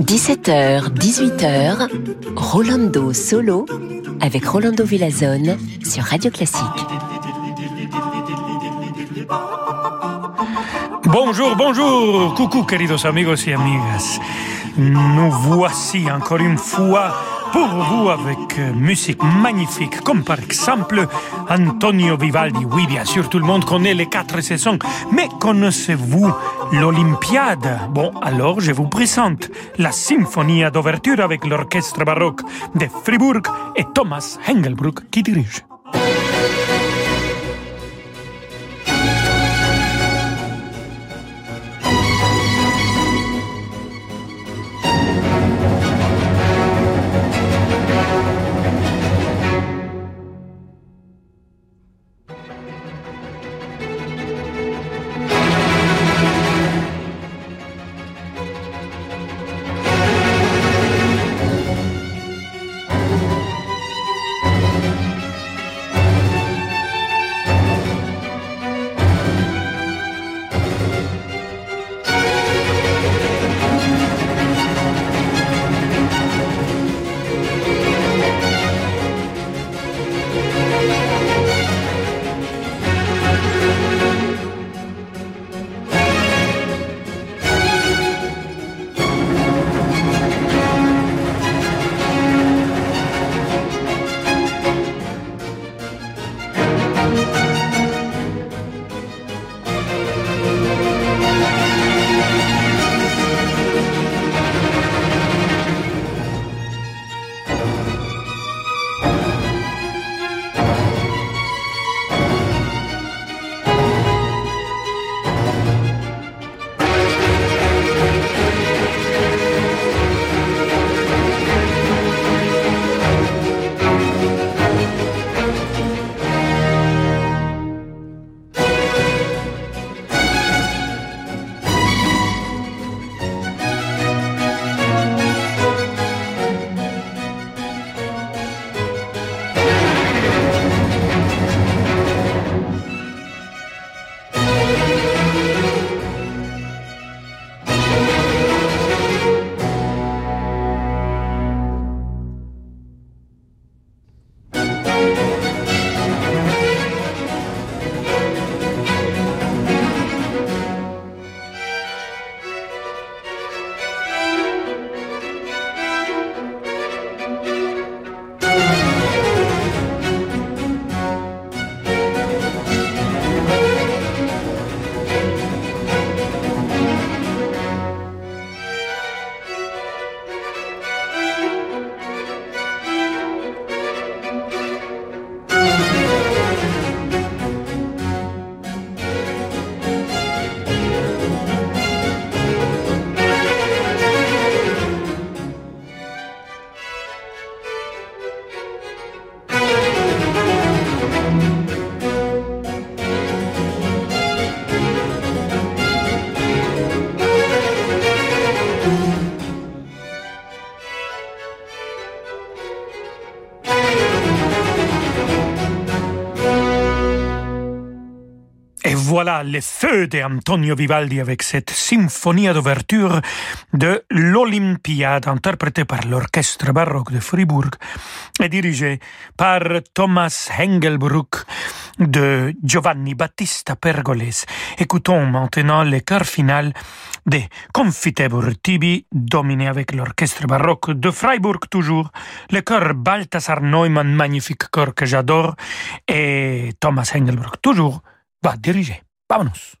17h, 18h, Rolando Solo avec Rolando Villazone sur Radio Classique. Bonjour, bonjour, coucou queridos amigos y amigas. Nous voici encore une fois pour vous avec euh, musique magnifique, comme par exemple Antonio Vivaldi. Oui, bien sûr, tout le monde connaît les quatre saisons, mais connaissez-vous l'Olympiade Bon, alors je vous présente la symphonie d'ouverture avec l'orchestre baroque de Fribourg et Thomas Engelbruck qui dirige. Voilà les feux d'Antonio Vivaldi avec cette symphonie d'ouverture de l'Olympiade interprétée par l'orchestre baroque de Fribourg et dirigée par Thomas Engelbruck de Giovanni Battista Pergoles. Écoutons maintenant le chœur final des Confitebur Tibi, dominé avec l'orchestre baroque de Freiburg toujours, le chœur Balthasar Neumann, magnifique chœur que j'adore, et Thomas Engelbruck toujours va diriger. Vámonos.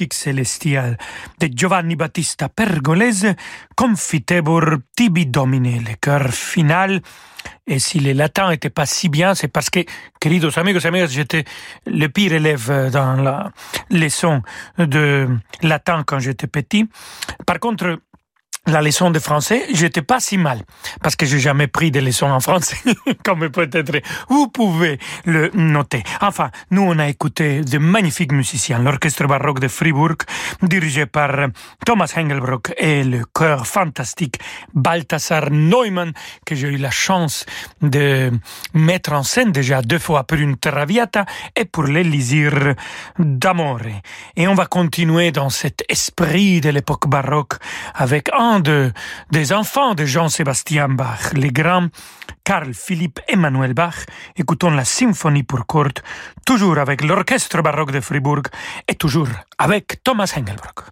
Musique de Giovanni Battista Pergolese, Confitebur tibi domine, le cœur final. Et si le latin était pas si bien, c'est parce que, queridos amigos et amigas, j'étais le pire élève dans la leçon de latin quand j'étais petit. Par contre, la leçon de français, j'étais pas si mal parce que j'ai jamais pris de leçons en français, comme peut-être vous pouvez le noter. Enfin, nous on a écouté de magnifiques musiciens, l'orchestre baroque de Fribourg, dirigé par Thomas Hengelbrock et le chœur fantastique Balthasar Neumann que j'ai eu la chance de mettre en scène déjà deux fois pour une Traviata et pour l'Élysir d'Amore. Et on va continuer dans cet esprit de l'époque baroque avec un de, des enfants de Jean-Sébastien Bach, les grands Carl Philippe Emmanuel Bach. Écoutons la symphonie pour cordes, toujours avec l'orchestre baroque de Fribourg et toujours avec Thomas Engelbrock.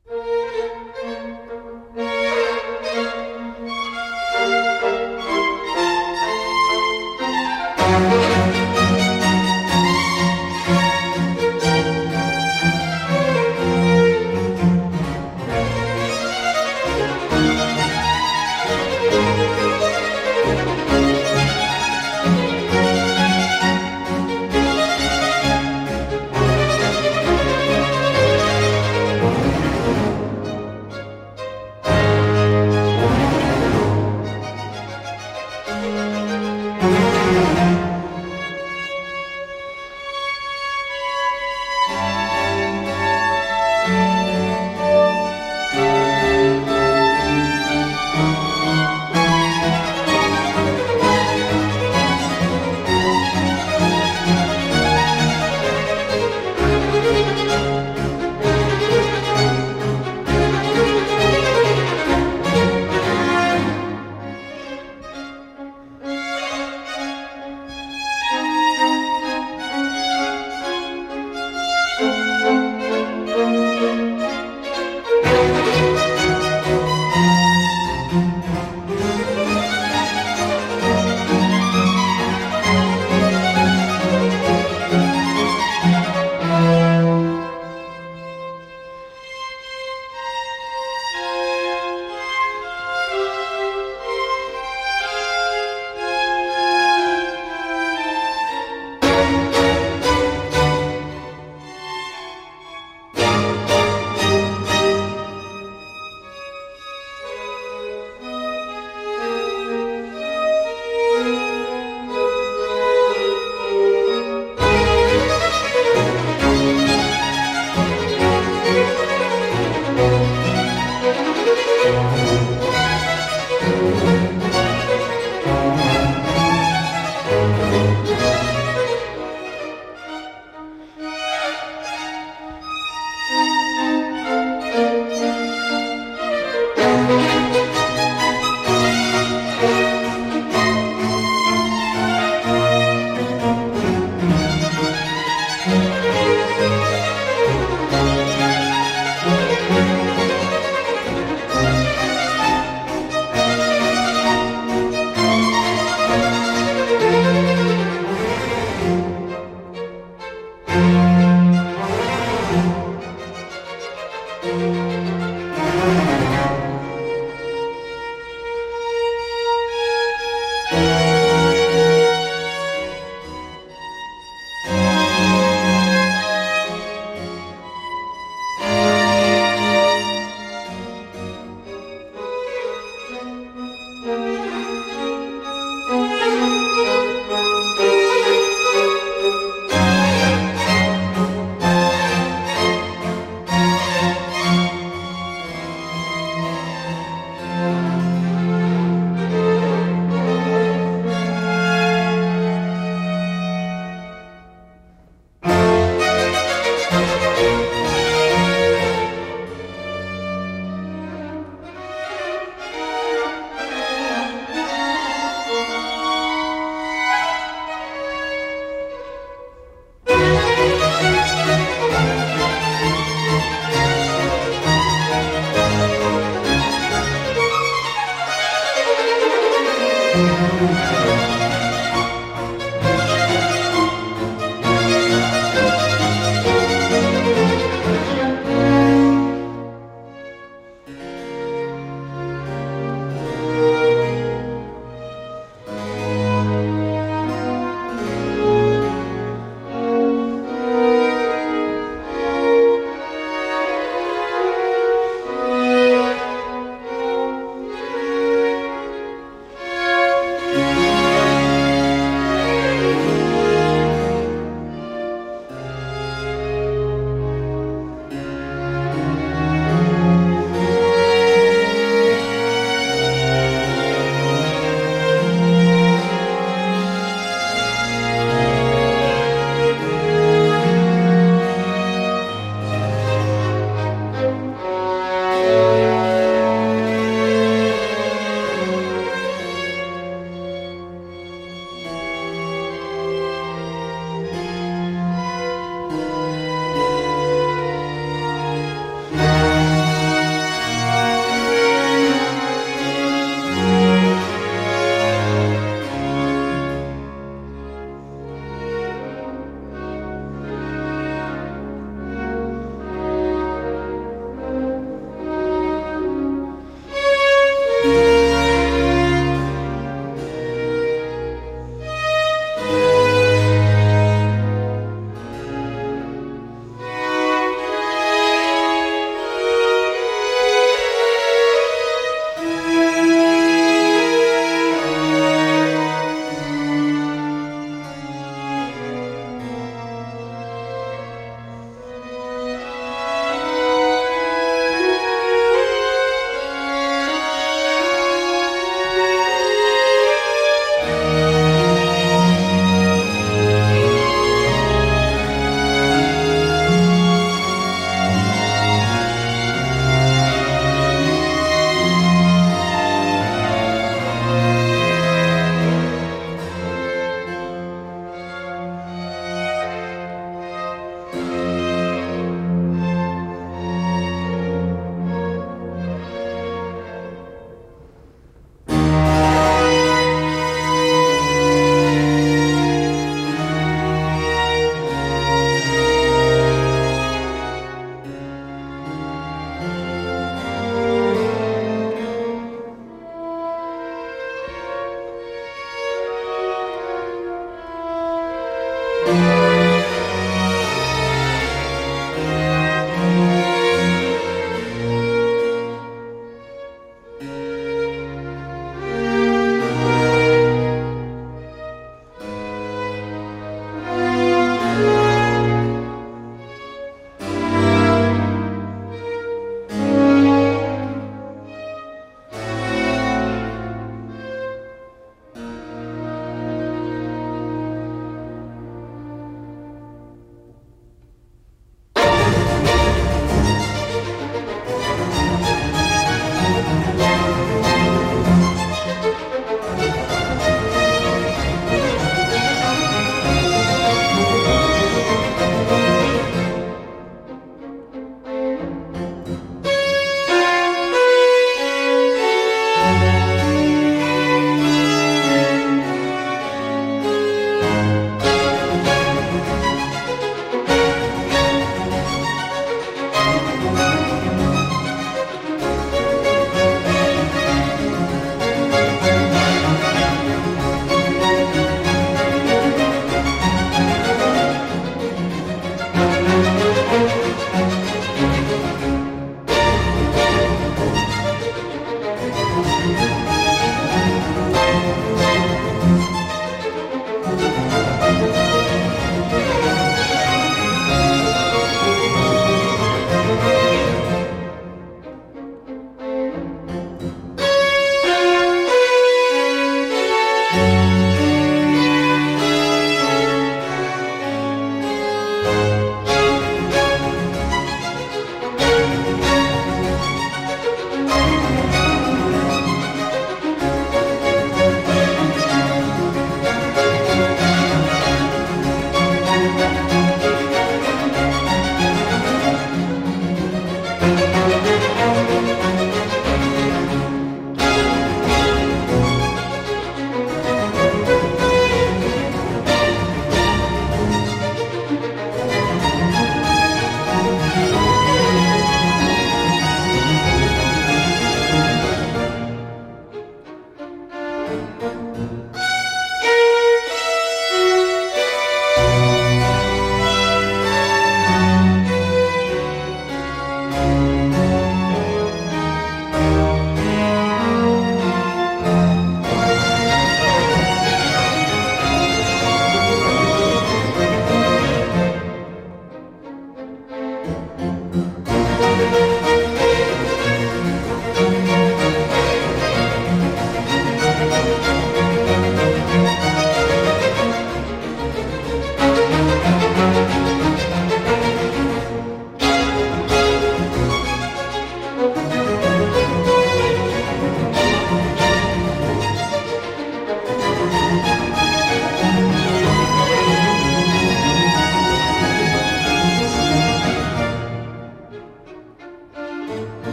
Música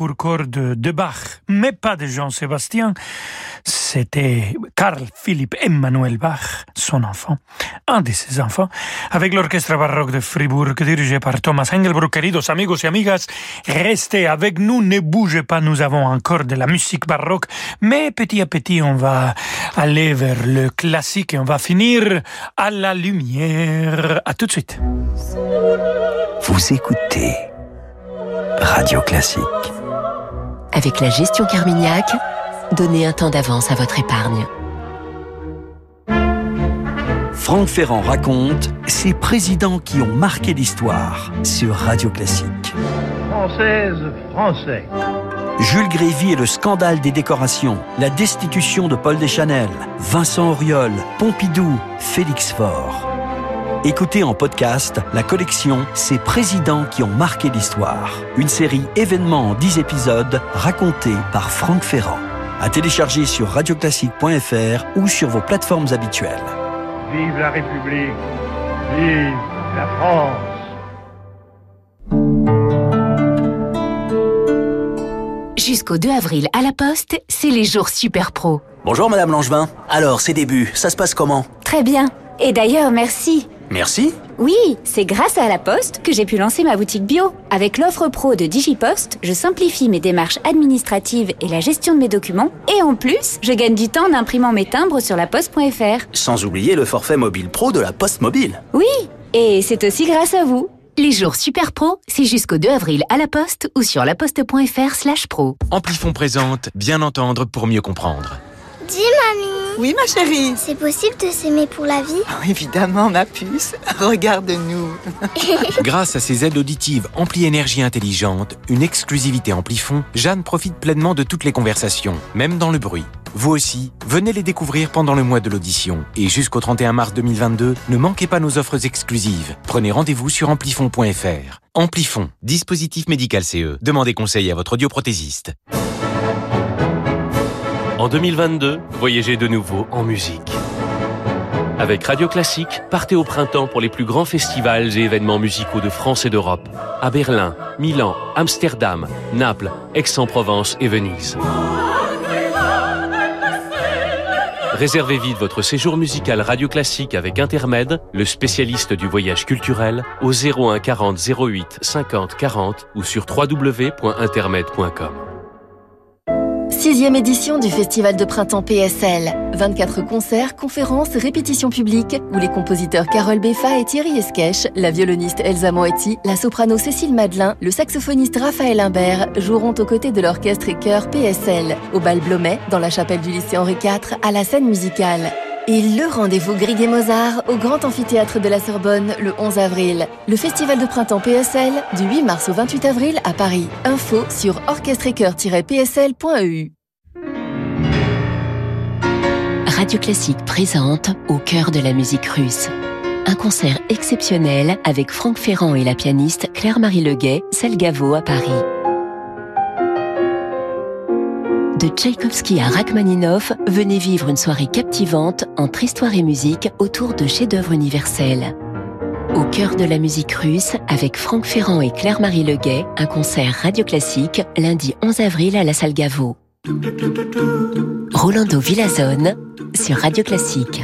pour cordes de Bach, mais pas de Jean-Sébastien. C'était Carl Philipp Emmanuel Bach, son enfant, un de ses enfants, avec l'orchestre baroque de Fribourg dirigé par Thomas Engelbruck. Queridos amigos et amigas, restez avec nous, ne bougez pas, nous avons encore de la musique baroque, mais petit à petit on va aller vers le classique et on va finir à la lumière. À tout de suite. Vous écoutez Radio Classique. Avec la gestion Carmignac, donnez un temps d'avance à votre épargne. Franck Ferrand raconte ces présidents qui ont marqué l'histoire sur Radio Classique. Française, Français. Jules Grévy et le scandale des décorations, la destitution de Paul Deschanel, Vincent Auriol, Pompidou, Félix Faure. Écoutez en podcast la collection Ces présidents qui ont marqué l'histoire. Une série événements en 10 épisodes racontés par Franck Ferrand. À télécharger sur radioclassique.fr ou sur vos plateformes habituelles. Vive la République. Vive la France. Jusqu'au 2 avril à la Poste, c'est les jours super pro. Bonjour Madame Langevin. Alors, ces débuts, ça se passe comment? Très bien. Et d'ailleurs, merci. Merci. Oui, c'est grâce à la Poste que j'ai pu lancer ma boutique bio. Avec l'offre pro de DigiPost, je simplifie mes démarches administratives et la gestion de mes documents. Et en plus, je gagne du temps en imprimant mes timbres sur la poste.fr. Sans oublier le forfait mobile pro de la Poste Mobile. Oui, et c'est aussi grâce à vous. Les jours super pro, c'est jusqu'au 2 avril à la Poste ou sur laposte.fr slash pro. Amplifon présente Bien entendre pour mieux comprendre. Dis mamie Oui ma chérie C'est possible de s'aimer pour la vie? Oh, Évidemment ma puce, regarde-nous Grâce à ses aides auditives Ampli Énergie Intelligente, une exclusivité Amplifon, Jeanne profite pleinement de toutes les conversations, même dans le bruit. Vous aussi, venez les découvrir pendant le mois de l'audition. Et jusqu'au 31 mars 2022, ne manquez pas nos offres exclusives. Prenez rendez-vous sur amplifon.fr. Amplifon, dispositif médical CE. Demandez conseil à votre audioprothésiste. En 2022, voyagez de nouveau en musique. Avec Radio Classique, partez au printemps pour les plus grands festivals et événements musicaux de France et d'Europe. À Berlin, Milan, Amsterdam, Naples, Aix-en-Provence et Venise. Réservez vite votre séjour musical Radio Classique avec Intermède, le spécialiste du voyage culturel, au 01 40 08 50 40 ou sur www.intermed.com. Sixième édition du Festival de printemps PSL. 24 concerts, conférences, répétitions publiques où les compositeurs Carole Beffa et Thierry Esquèche, la violoniste Elsa Moetti, la soprano Cécile Madelin, le saxophoniste Raphaël Imbert joueront aux côtés de l'orchestre et chœur PSL au bal Blomet dans la chapelle du lycée Henri IV à la scène musicale. Et le rendez-vous Grieg et Mozart au Grand Amphithéâtre de la Sorbonne le 11 avril. Le Festival de printemps PSL du 8 mars au 28 avril à Paris. Info sur orchestrecoeur-psl.eu. Radio Classique présente Au cœur de la musique russe. Un concert exceptionnel avec Franck Ferrand et la pianiste Claire-Marie Leguet, Selgavo à Paris. De Tchaïkovski à Rachmaninoff, venez vivre une soirée captivante entre histoire et musique autour de chefs-d'œuvre universels. Au cœur de la musique russe, avec Franck Ferrand et Claire-Marie Leguet, un concert radio classique lundi 11 avril à la salle Gaveau. Rolando Villazone sur Radio Classique.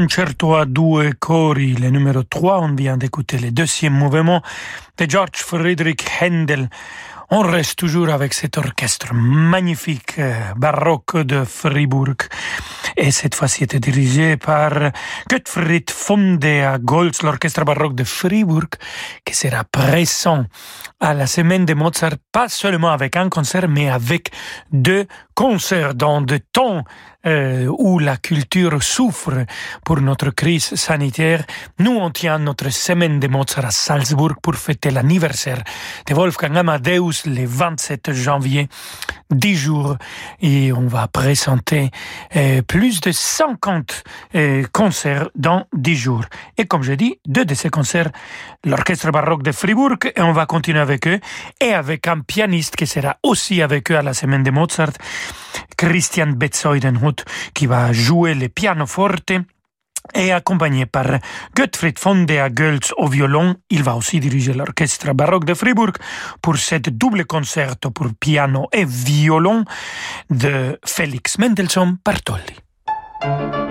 Concerto à deux cori, le numéro 3. On vient d'écouter le deuxième mouvement de George Friedrich Händel. On reste toujours avec cet orchestre magnifique euh, baroque de Fribourg. Et cette fois-ci était dirigé par Gottfried von der Goltz, l'orchestre baroque de Fribourg, qui sera présent à la semaine de Mozart, pas seulement avec un concert, mais avec deux concerts dans des temps euh, où la culture souffre pour notre crise sanitaire. Nous, on tient notre semaine de Mozart à Salzbourg pour fêter l'anniversaire de Wolfgang Amadeus le 27 janvier, 10 jours, et on va présenter euh, plus de 50 euh, concerts dans 10 jours. Et comme je dis, deux de ces concerts, l'orchestre baroque de Fribourg, et on va continuer avec eux, et avec un pianiste qui sera aussi avec eux à la semaine de Mozart, Christian Betzoidenhut, qui va jouer le pianoforte et accompagné par Gottfried von der Goltz au violon. Il va aussi diriger l'orchestre baroque de Fribourg pour cette double concerto pour piano et violon de Félix Mendelssohn Bartholdy.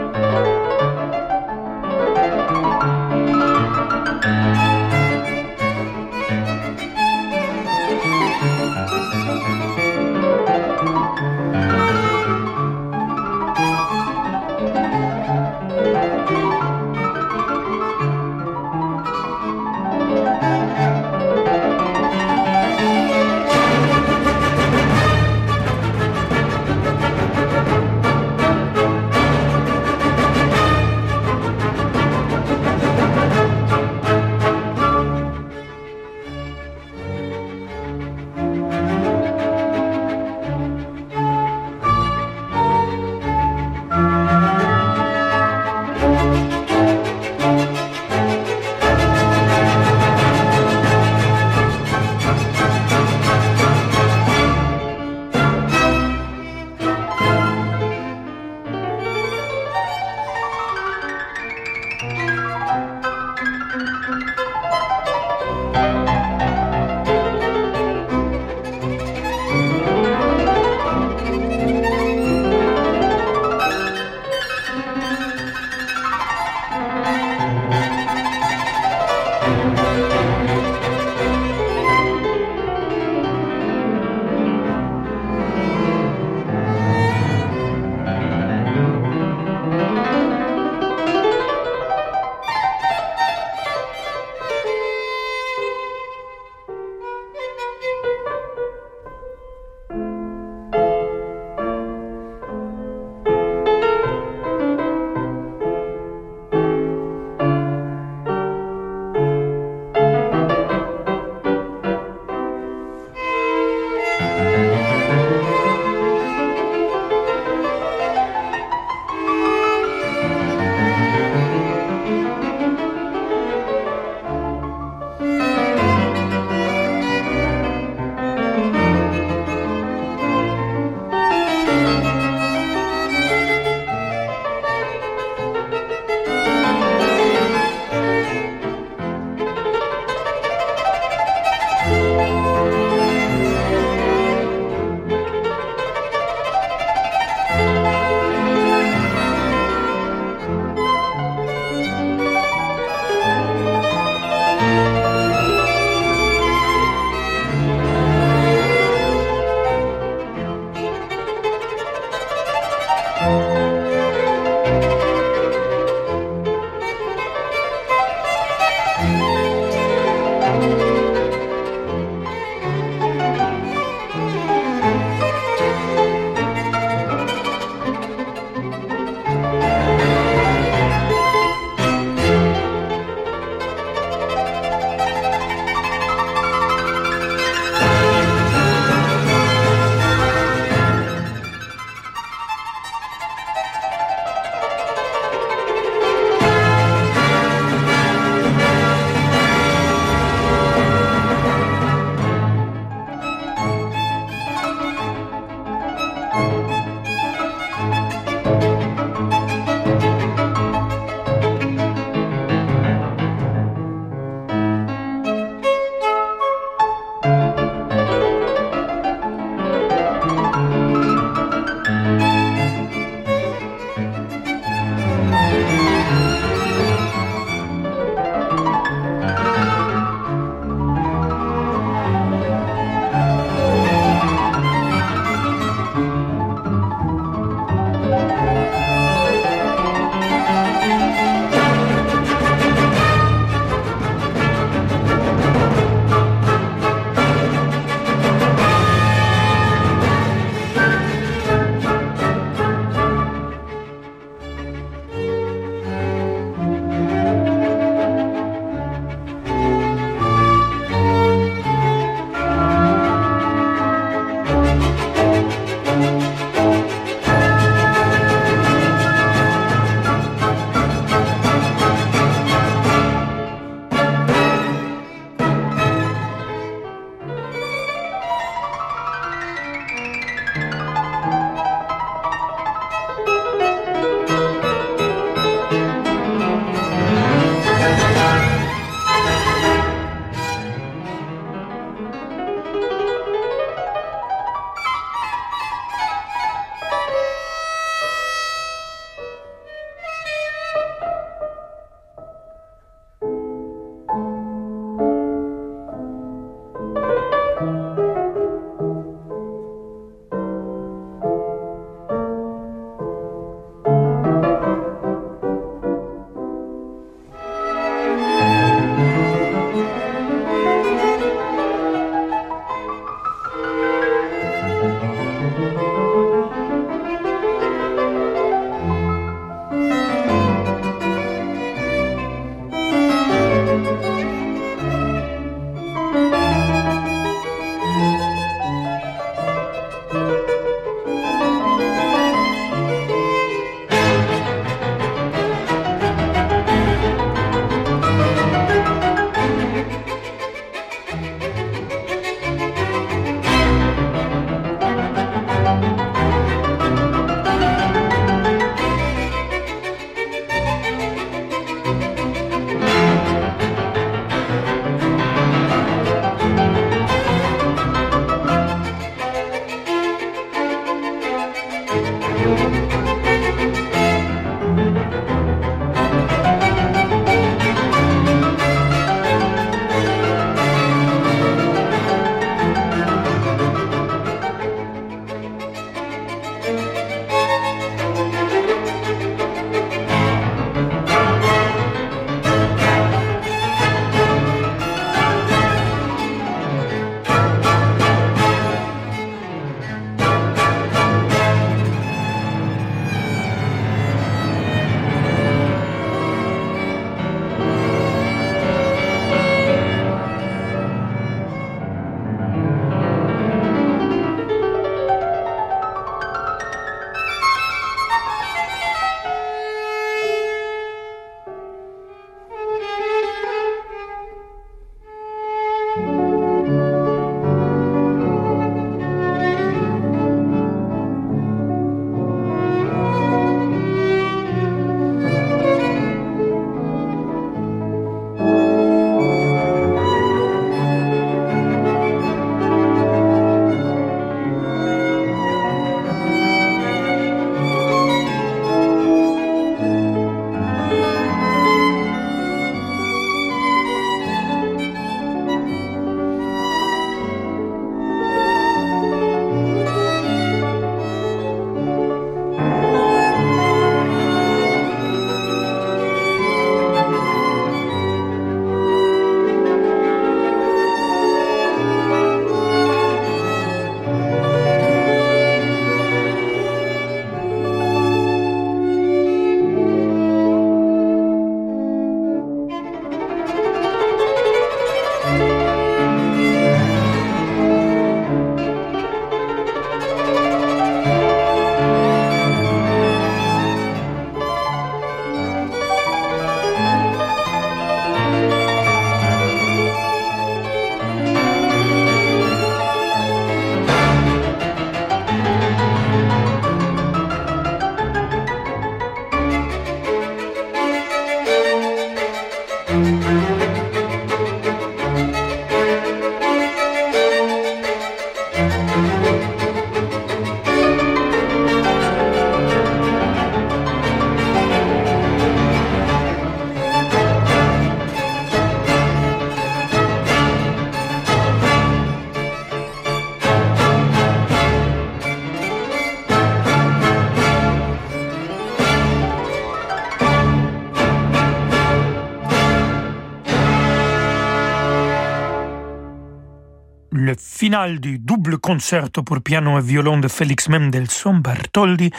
Finale du double concerto pour piano et violon de Félix Mendelssohn Bartholdi,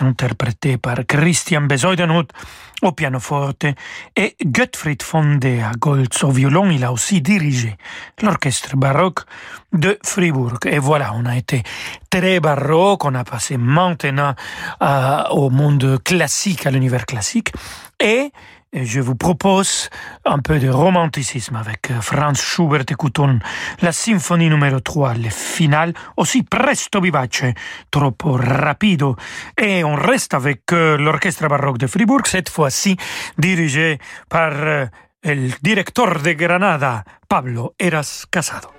interprété par Christian Besoidenhout au pianoforte et Gottfried von der Goltz au violon. Il a aussi dirigé l'orchestre baroque de Fribourg. Et voilà, on a été très baroque, on a passé maintenant euh, au monde classique, à l'univers classique. Et je vous propose un peu de romanticisme avec euh, Franz Schubert. Écoutons la symphonie numéro 3, le final, aussi presto vivace, troppo rapido. Et on reste avec euh, l'orchestre baroque de Fribourg, cette fois-ci dirigé par euh, le directeur de Granada, Pablo Eras Casado.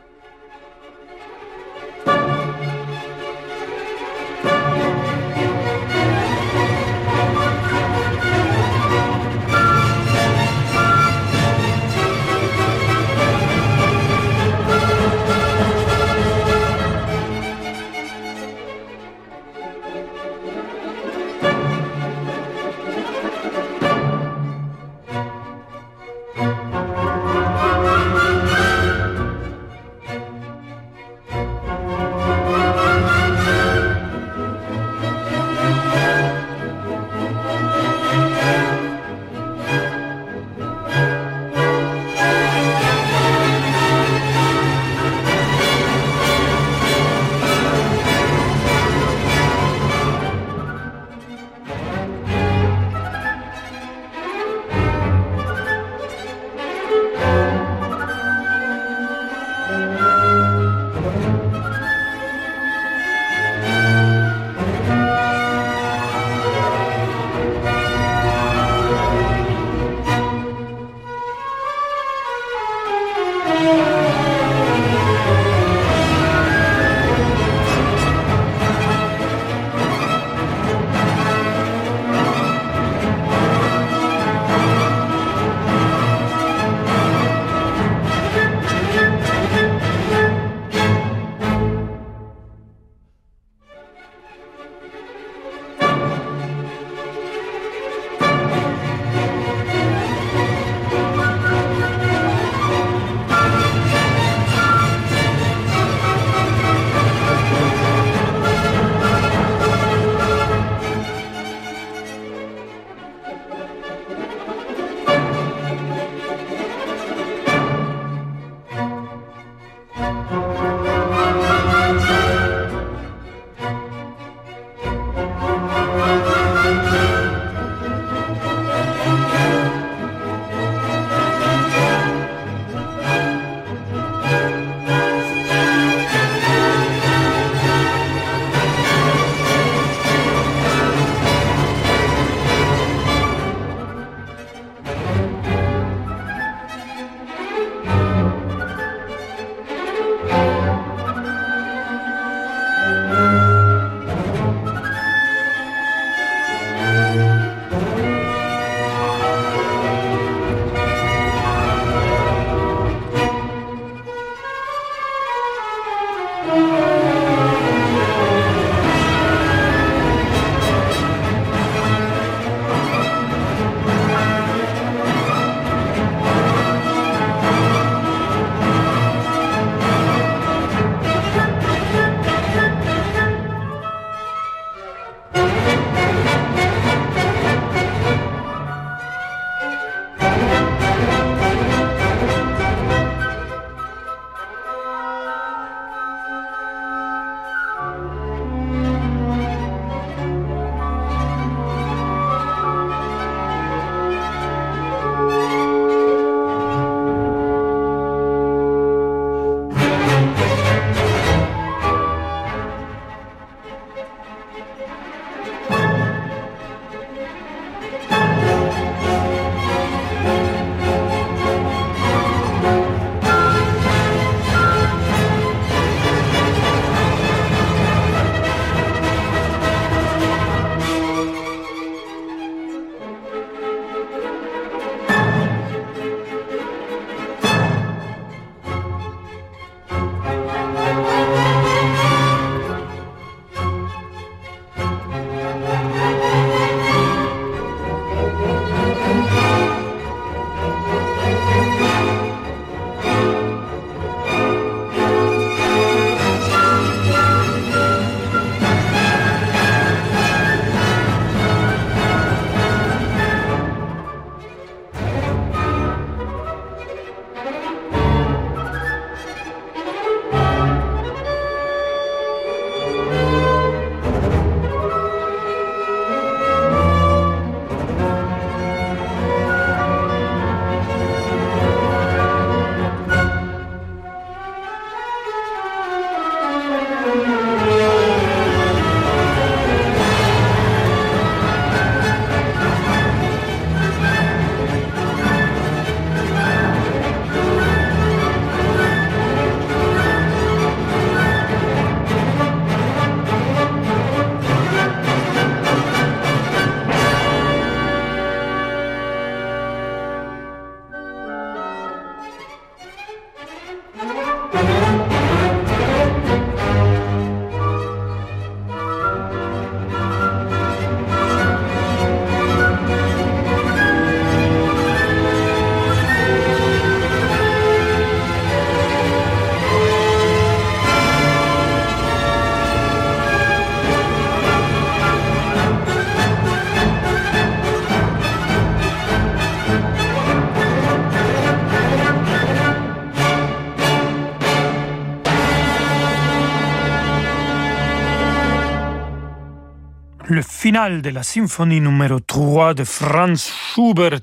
Le final de la symphonie numéro 3 de Franz Schubert.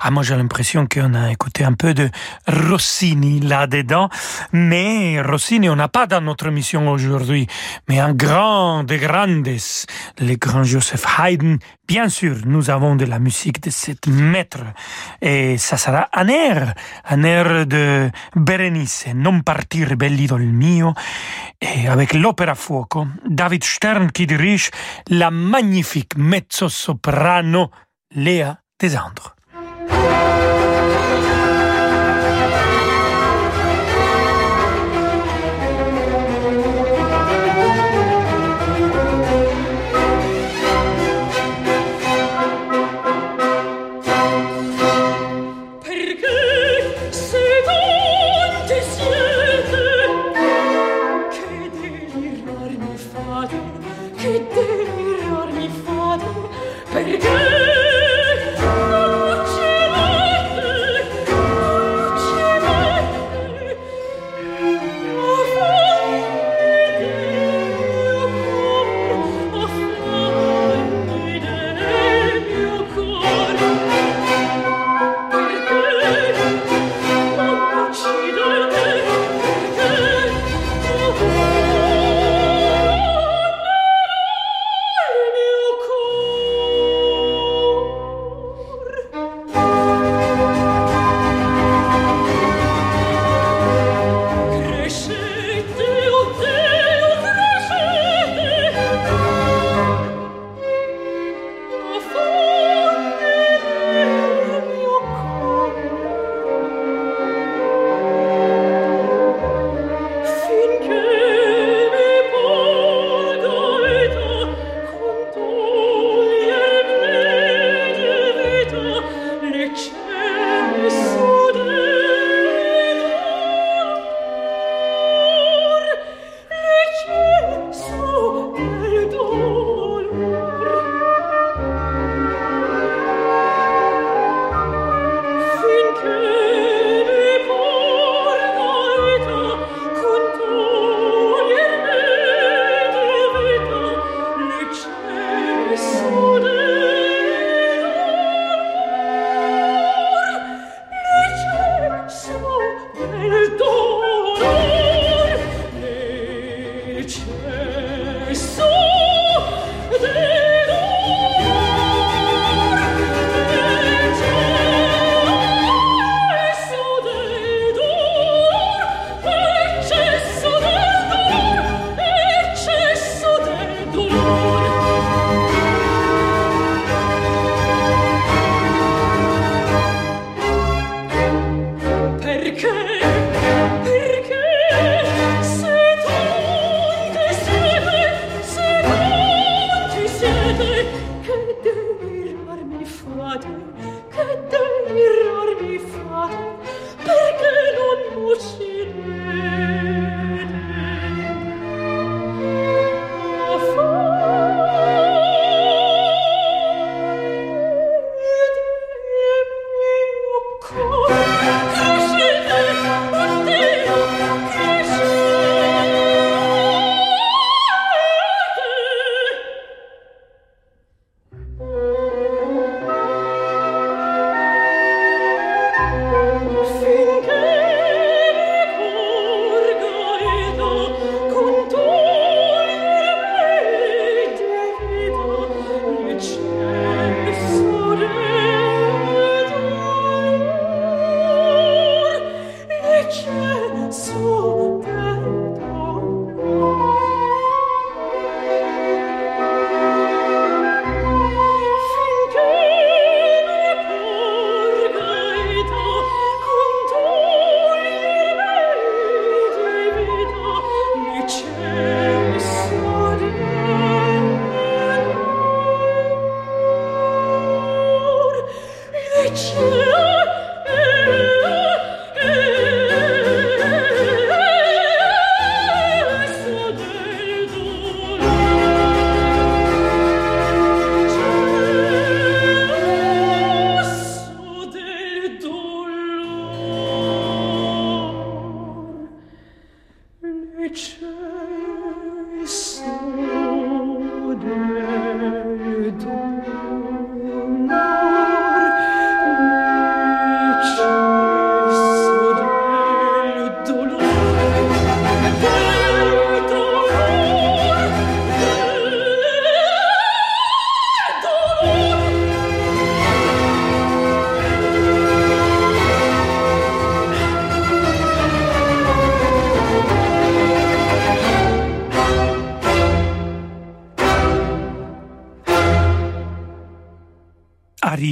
Ah, moi, j'ai l'impression qu'on a écouté un peu de Rossini là-dedans. Mais Rossini, on n'a pas dans notre émission aujourd'hui. Mais un grand de grandes, le grand Joseph Haydn. Bien sûr, nous avons de la musique de cet maître. Et ça sera un air, un air de Berenice, Non partir bell'idol mio. Et avec l'opéra fuoco, David Stern qui dirige la magnifique mezzo-soprano Léa Desandres.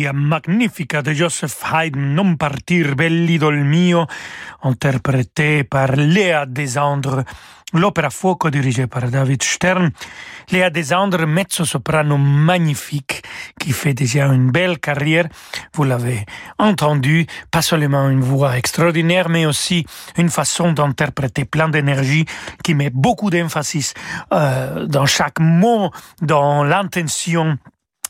Aria magnifica de Joseph Haydn, Non partir bell'idol mio, interprété par Léa Desandre, l'opéra Fuoco dirigée par David Stern. Léa Desandre, mezzo-soprano magnifique, qui fait déjà une belle carrière. Vous l'avez entendu, pas seulement une voix extraordinaire, mais aussi une façon d'interpréter plein d'énergie qui met beaucoup d'emphasis euh, dans chaque mot, dans l'intention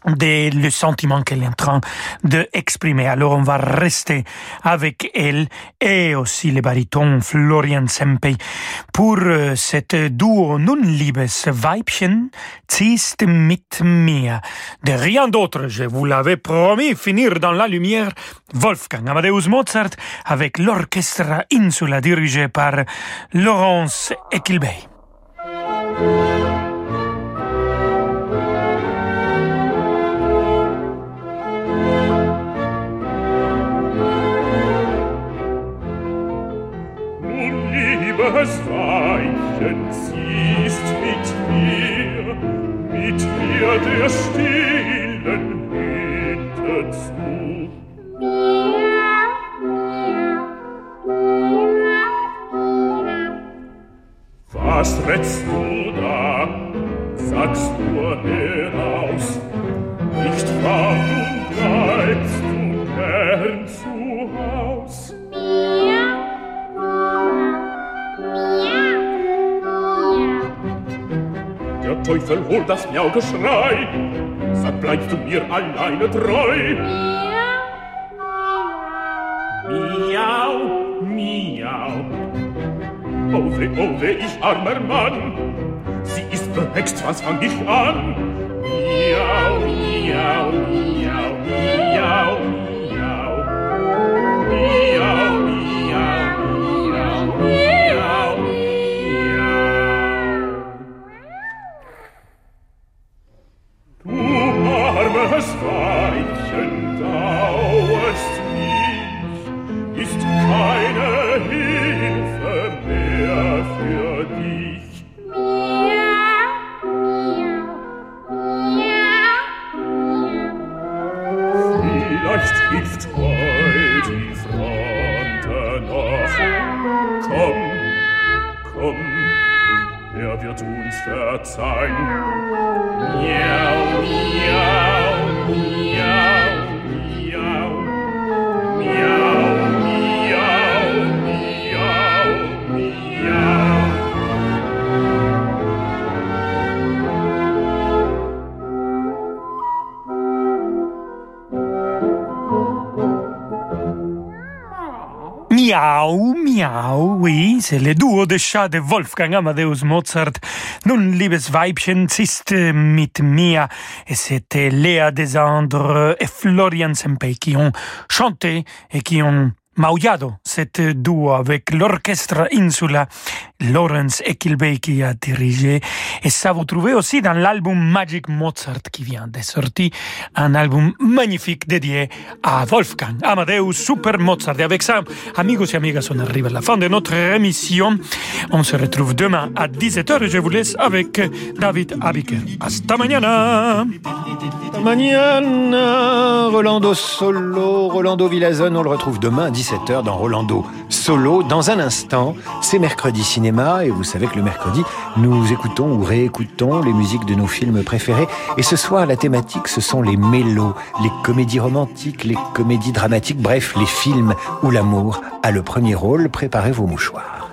des, le sentiment qu'elle est en train d'exprimer. Alors on va rester avec elle et aussi le baryton Florian Sempey pour euh, cette duo Nun liebes Weibchen ziehst mit mir. De rien d'autre, je vous l'avais promis, finir dans la lumière, Wolfgang Amadeus Mozart avec l'orchestre Insula dirigé par Laurence Equilbey. dir still Holt das Miau-Geschrei, sag, bleibst du mir alleine treu? Miau, miau. Oh weh, oh weh, ich armer Mann, sie ist behext, was fang ich an? sang miau, oui, c'est le duo de chats de Wolfgang Amadeus Mozart. Nun, liebes Weibchen, ziehst mit mir. Et c'était Léa Desandre et Florian Sempey qui ont chanté et qui ont maullado cette duo avec l'orchestre Insula, Lawrence Equilbey qui a dirigé. Et ça vous trouvez aussi dans l'album Magic Mozart qui vient de sortir, un album magnifique dédié à Wolfgang Amadeus Super Mozart. Et avec ça, amigos et amigas, on arrive à la fin de notre émission. On se retrouve demain à 17h et je vous laisse avec David Abiker. Hasta mañana! Mañana, Rolando Solo, Rolando Villazone, on le retrouve demain à 17h dans Rolando Solo. Dans un instant, c'est mercredi et vous savez que le mercredi, nous écoutons ou réécoutons les musiques de nos films préférés. Et ce soir, la thématique, ce sont les mélos, les comédies romantiques, les comédies dramatiques, bref, les films où l'amour a le premier rôle. Préparez vos mouchoirs.